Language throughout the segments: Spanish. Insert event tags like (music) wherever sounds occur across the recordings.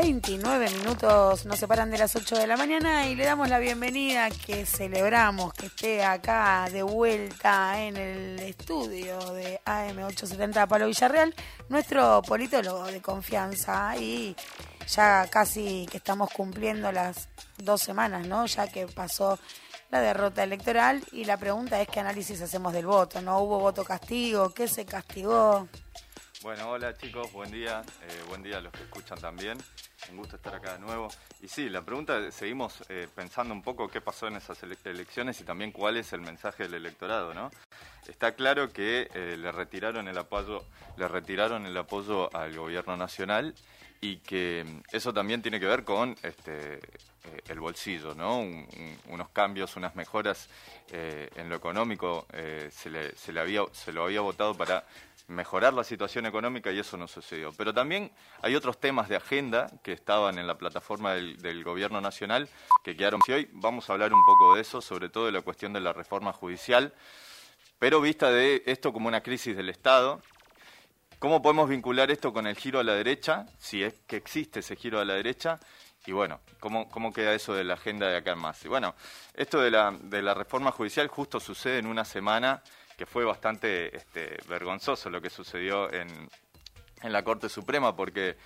29 minutos nos separan de las 8 de la mañana y le damos la bienvenida que celebramos que esté acá de vuelta en el estudio de AM870 Palo Villarreal, nuestro politólogo de confianza y ya casi que estamos cumpliendo las dos semanas, ¿no? Ya que pasó la derrota electoral y la pregunta es qué análisis hacemos del voto, ¿no? ¿Hubo voto castigo? ¿Qué se castigó? Bueno, hola chicos, buen día, eh, buen día a los que escuchan también, un gusto estar acá de nuevo. Y sí, la pregunta, seguimos eh, pensando un poco qué pasó en esas elecciones y también cuál es el mensaje del electorado, ¿no? Está claro que eh, le retiraron el apoyo, le retiraron el apoyo al gobierno nacional y que mm, eso también tiene que ver con este, el bolsillo, ¿no? unos cambios, unas mejoras en lo económico, se, le, se, le había, se lo había votado para mejorar la situación económica y eso no sucedió. Pero también hay otros temas de agenda que estaban en la plataforma del, Gobierno Nacional que quedaron. Y hoy vamos a hablar un poco de eso, sobre todo de la cuestión de la reforma judicial, pero vista de esto como una crisis del Estado. ¿Cómo podemos vincular esto con el giro a la derecha, si es que existe ese giro a la derecha? Y bueno, ¿cómo, cómo queda eso de la agenda de acá en más? Y bueno, esto de la, de la reforma judicial justo sucede en una semana que fue bastante este, vergonzoso lo que sucedió en, en la Corte Suprema, porque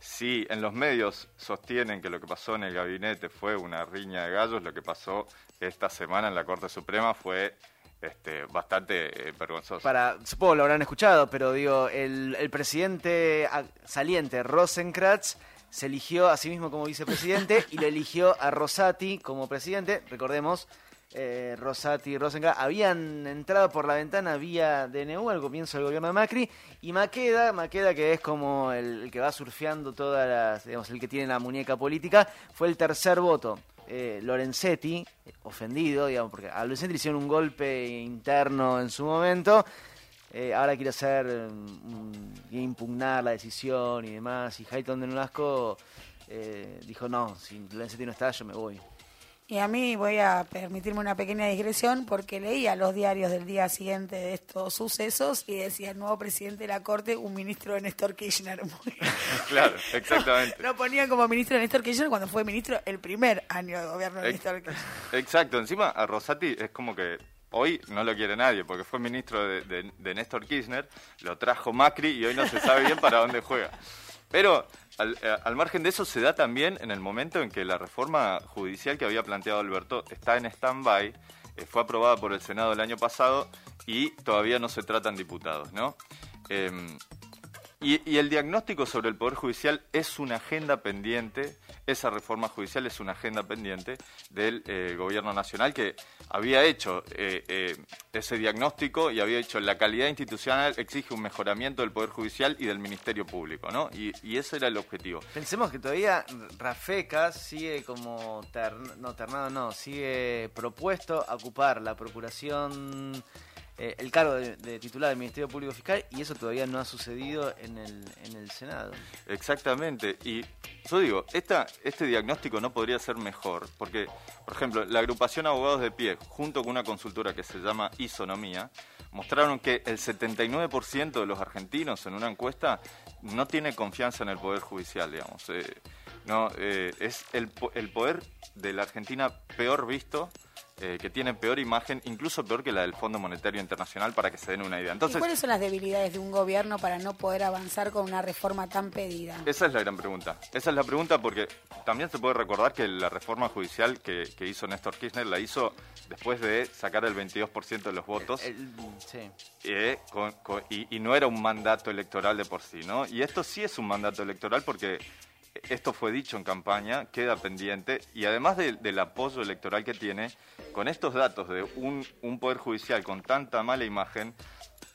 si en los medios sostienen que lo que pasó en el gabinete fue una riña de gallos, lo que pasó esta semana en la Corte Suprema fue este, bastante eh, vergonzoso. Para, supongo lo habrán escuchado, pero digo, el, el presidente saliente, Rosenkratz, se eligió a sí mismo como vicepresidente y lo eligió a Rosati como presidente. Recordemos, eh, Rosati y Rosenga habían entrado por la ventana vía DNU al comienzo del gobierno de Macri y Maqueda, Maqueda que es como el, que va surfeando todas las, digamos, el que tiene la muñeca política, fue el tercer voto. Eh, Lorenzetti, ofendido, digamos, porque a Lorenzetti le hicieron un golpe interno en su momento, eh, ahora quiere hacer, mm, impugnar la decisión y demás, y Hayton de Nolasco eh, dijo, no, si Lorenzetti no está, yo me voy. Y a mí voy a permitirme una pequeña digresión porque leía los diarios del día siguiente de estos sucesos y decía el nuevo presidente de la Corte, un ministro de Néstor Kirchner. (laughs) claro, exactamente. Lo ponían como ministro de Néstor Kirchner cuando fue ministro el primer año de gobierno de Néstor Kirchner. Exacto, encima a Rosati es como que hoy no lo quiere nadie porque fue ministro de, de Néstor Kirchner, lo trajo Macri y hoy no se sabe bien para dónde juega. Pero eh, al, margen de eso se da también en el momento en que la reforma judicial que había planteado Alberto está en stand-by, eh, fue aprobada por el Senado el año pasado y todavía no se tratan diputados, ¿no? Em, y, el diagnóstico sobre el Poder Judicial es una agenda pendiente, esa reforma judicial es una agenda pendiente del eh, Gobierno Nacional que había hecho eh, eh, ese diagnóstico y había dicho la calidad institucional exige un mejoramiento del Poder Judicial y del Ministerio Público, ¿no? Y, ese era el objetivo. Pensemos que todavía Rafeca sigue como, no, ternado no, sigue propuesto a ocupar la Procuración eh, el cargo de, titular del Ministerio Público Fiscal y eso todavía no ha sucedido en el, en el Senado. Exactamente. Y yo digo, esta, este diagnóstico no podría ser mejor, porque, por ejemplo, la agrupación Abogados de Pie, junto con una consultora que se llama Isonomía, mostraron que el 79% de los argentinos en una encuesta no tiene confianza en el Poder Judicial, digamos. Eh, no, eh, es el, el poder de la Argentina peor visto eh, que tiene peor imagen, incluso peor que la del Fondo Monetario Internacional, para que se den una idea. Entonces, ¿Y cuáles son las debilidades de un gobierno para no poder avanzar con una reforma tan pedida? Esa es la gran pregunta. Esa es la pregunta porque también se puede recordar que la reforma judicial que, hizo Néstor Kirchner la hizo después de sacar el 22% de los votos. sí. Eh, y, y no era un mandato electoral de por sí, ¿no? Y esto sí es un mandato electoral porque esto fue dicho en campaña, queda pendiente, y además del apoyo electoral que tiene, con estos datos de un, Poder Judicial con tanta mala imagen,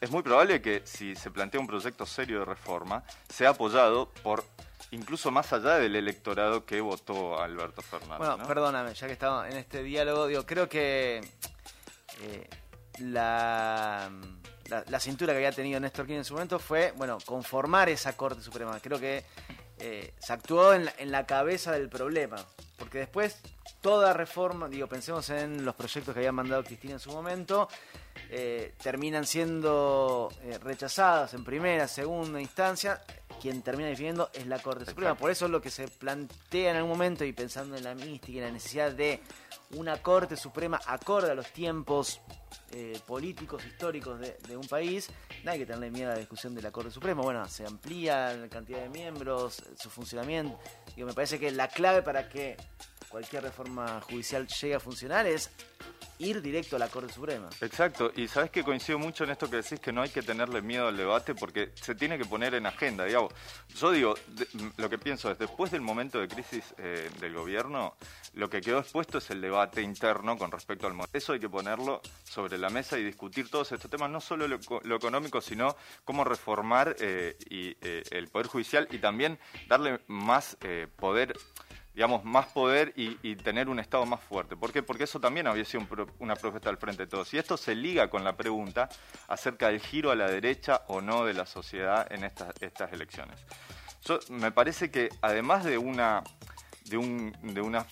es muy probable que si se plantea un proyecto serio de reforma, sea apoyado por incluso más allá del electorado que votó a Alberto Fernández. Bueno, perdóname, ya que estamos en este diálogo, digo, creo que eh, la, la, cintura que había tenido Néstor Kirchner en su momento fue, bueno, conformar esa Corte Suprema. Creo que eh, se actuó en la, cabeza del problema. Porque después, toda reforma, digo, pensemos en los proyectos que había mandado Cristina en su momento, eh, terminan siendo eh, rechazadas en primera, segunda instancia. Quien termina definiendo es la Corte Suprema. Exacto. Por eso es lo que se plantea en algún momento y pensando en la mística y en la necesidad de una Corte Suprema acorde a los tiempos eh, políticos, históricos de, de un país, no hay que tenerle miedo a la discusión de la Corte Suprema. Bueno, se amplía la cantidad de miembros, su funcionamiento. Digo, me parece que la clave para que cualquier reforma judicial llegue a funcionar es ir directo a la Corte Suprema. Exacto, y sabes que coincido mucho en esto que decís que no hay que tenerle miedo al debate porque se tiene que poner en agenda, digamos. Yo digo, lo que pienso es, después del momento de crisis eh, del gobierno, lo que quedó expuesto es el debate interno con respecto al modelo. Eso hay que ponerlo sobre la mesa y discutir todos estos temas, no solo lo económico, sino cómo reformar eh, y, eh, el Poder Judicial y también darle más eh, poder digamos, más poder y, tener un Estado más fuerte. ¿Por qué? Porque eso también había sido un pro- una propuesta al frente de todos. Y esto se liga con la pregunta acerca del giro a la derecha o no de la sociedad en estas, estas elecciones. Yo, me parece que además de una de un, de una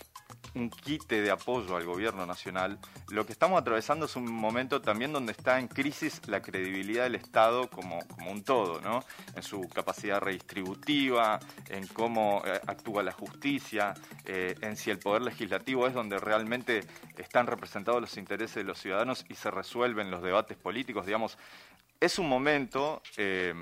un quite de apoyo al gobierno nacional, lo que estamos atravesando es un momento también donde está en crisis la credibilidad del Estado como, como un todo, ¿no? En su capacidad redistributiva, en cómo eh, actúa la justicia, eh, en si el poder legislativo es donde realmente están representados los intereses de los ciudadanos y se resuelven los debates políticos, digamos. Es un momento... eh,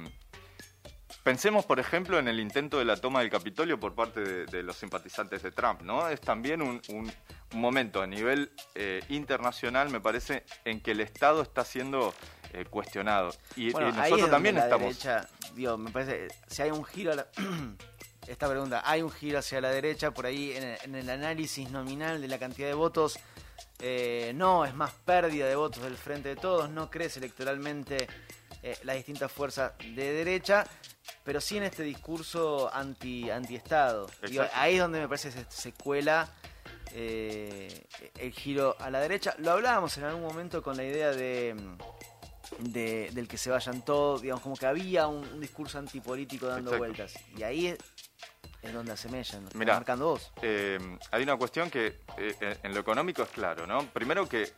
Pensemos, por ejemplo, en el intento de la toma del Capitolio por parte de, de los simpatizantes de Trump, ¿no? Es también un, un- un momento a nivel eh, internacional, me parece, en que el Estado está siendo eh, cuestionado. Y, Bueno, es nosotros también la estamos... derecha, digo, me parece, si hay un giro a la... (clears throat) Esta pregunta, ¿hay un giro hacia la derecha por ahí en el, en el análisis nominal de la cantidad de votos? Eh, no, es más pérdida de votos del frente de todos, no crece electoralmente eh, las distintas fuerzas de derecha, pero sí en este discurso anti anti-Estado. Digo, Exacto. ahí es donde me parece se, se cuela eh, el giro a la derecha. Lo hablábamos en algún momento con la idea de, de- del que se vayan todos, digamos, como que había un, un discurso antipolítico dando Exacto. vueltas. Y ahí es, es donde asemellan, Mirá. marcando vos. Eh, hay una cuestión que eh, en lo económico es claro, ¿no? Primero que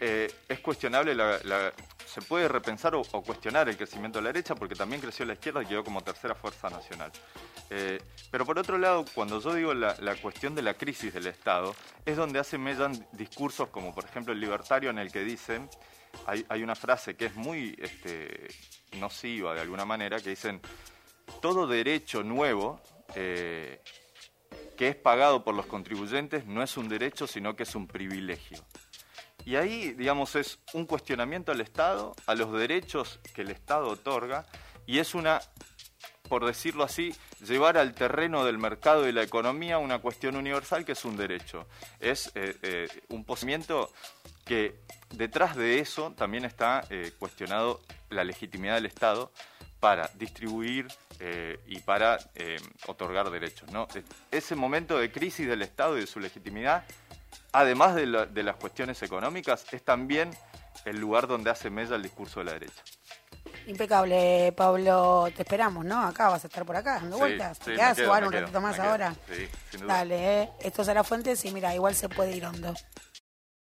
eh, es cuestionable, la, se puede repensar o, cuestionar el crecimiento de la derecha porque también creció la izquierda y quedó como tercera fuerza nacional. Eh, pero por otro lado, cuando yo digo la, la cuestión de la crisis del Estado, es donde hace mellan discursos como por ejemplo el libertario en el que dicen, hay, hay una frase que es muy este, nociva de alguna manera, que dicen, todo derecho nuevo eh, que es pagado por los contribuyentes no es un derecho, sino que es un privilegio. Y ahí, digamos, es un cuestionamiento al Estado, a los derechos que el Estado otorga, y es una, por decirlo así, llevar al terreno del mercado y la economía una cuestión universal que es un derecho. Es eh, eh, un posicionamiento que detrás de eso también está eh, cuestionado la legitimidad del Estado para distribuir y para otorgar derechos. ¿no? Es- Ese momento de crisis del Estado y de su legitimidad, además de, la- de las cuestiones económicas, es también el lugar donde hace mella el discurso de la derecha. Impecable, Pablo. Te esperamos, ¿no? Acá vas a estar por acá dando Sí, vueltas. sí, ¿Te igual me un ratito más ahora? Sí, sin duda. Dale, ¿eh? Esto la fuente, sí, mira, igual se puede ir hondo.